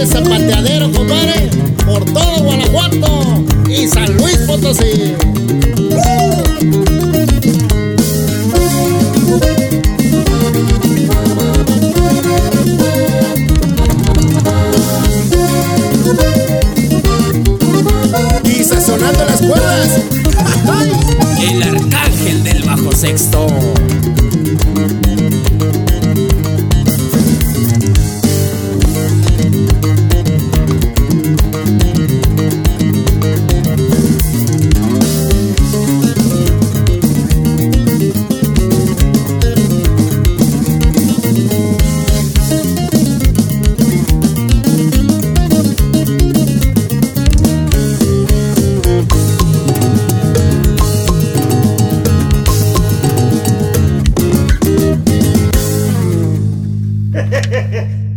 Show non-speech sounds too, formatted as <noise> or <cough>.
ese zapateadero, compadre, por todo Guanajuato y San Luis Potosí. Y sazonando las cuerdas. El arcángel del bajo sexto. Yeah. <laughs>